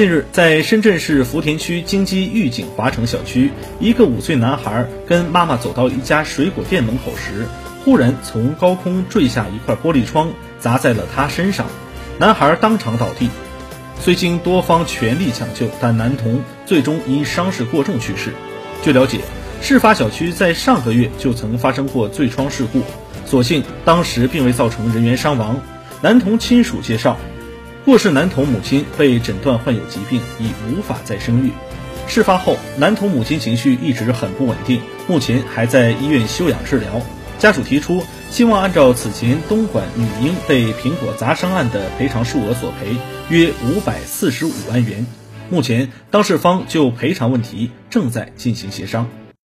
近日，在深圳市福田区京基御景华城小区，一个五岁男孩跟妈妈走到一家水果店门口时，忽然从高空坠下一块玻璃窗，砸在了他身上，男孩当场倒地。虽经多方全力抢救，但男童最终因伤势过重去世。据了解，事发小区在上个月就曾发生过坠窗事故，所幸当时并未造成人员伤亡。男童亲属介绍。过世男童母亲被诊断患有疾病，已无法再生育。事发后，男童母亲情绪一直很不稳定，目前还在医院休养治疗。家属提出，希望按照此前东莞女婴被苹果砸伤案的赔偿数额索赔，约五百四十五万元。目前，当事方就赔偿问题正在进行协商。